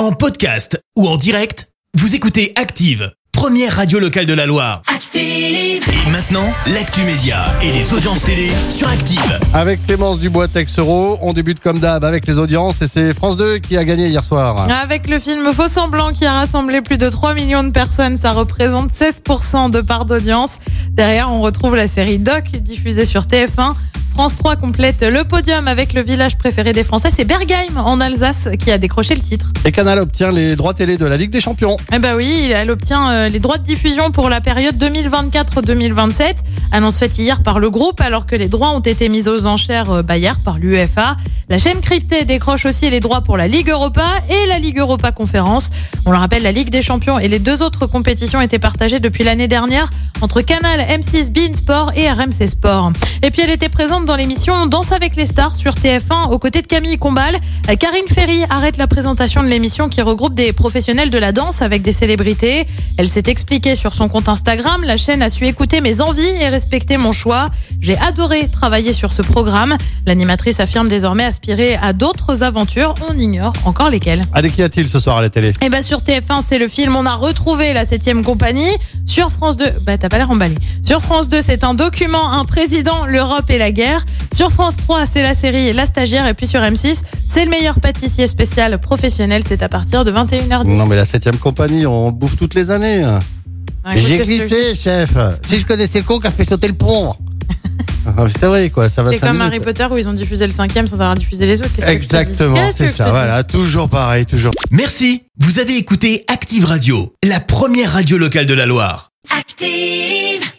En podcast ou en direct, vous écoutez Active, première radio locale de la Loire. Active. Et maintenant, l'actu média et les audiences télé sur Active. Avec Clémence Dubois Texero, on débute comme d'hab avec les audiences et c'est France 2 qui a gagné hier soir. Avec le film Faux Semblant qui a rassemblé plus de 3 millions de personnes, ça représente 16% de part d'audience. Derrière, on retrouve la série Doc diffusée sur TF1. France 3 complète le podium avec le village préféré des Français, c'est Bergheim en Alsace qui a décroché le titre. Et Canal obtient les droits télé de la Ligue des Champions. Eh ben oui, elle obtient euh, les droits de diffusion pour la période 2024-2027. Annonce faite hier par le groupe alors que les droits ont été mis aux enchères euh, bah, hier par l'UEFA. La chaîne cryptée décroche aussi les droits pour la Ligue Europa et la Ligue Europa Conférence. On le rappelle, la Ligue des Champions et les deux autres compétitions étaient partagées depuis l'année dernière entre Canal, M6, Bein Sport et RMC Sport. Et puis elle était présente dans l'émission Danse avec les stars sur TF1 aux côtés de Camille Combal. Karine Ferry arrête la présentation de l'émission qui regroupe des professionnels de la danse avec des célébrités. Elle s'est expliquée sur son compte Instagram. La chaîne a su écouter mes envies et respecter mon choix. J'ai adoré travailler sur ce programme. L'animatrice affirme désormais aspirer à d'autres aventures. On ignore encore lesquelles. Allez, qu'y a-t-il ce soir à la télé? Et bah sur TF1, c'est le film On a retrouvé la septième compagnie. Sur France 2, bah t'as pas l'air emballé. Sur France 2, c'est un document, un président, l'Europe et la guerre. Sur France 3, c'est la série La stagiaire. Et puis sur M6, c'est le meilleur pâtissier spécial professionnel. C'est à partir de 21h10. Non mais la septième compagnie, on bouffe toutes les années. Écoute, J'ai glissé, chef. Si je connaissais le con qui a fait sauter le pont. Ah, c'est vrai quoi, ça va C'est comme minutes. Harry Potter où ils ont diffusé le cinquième sans avoir diffusé les autres. Exactement, c'est ça. Voilà, toujours pareil, toujours. Merci, vous avez écouté Active Radio, la première radio locale de la Loire. Active.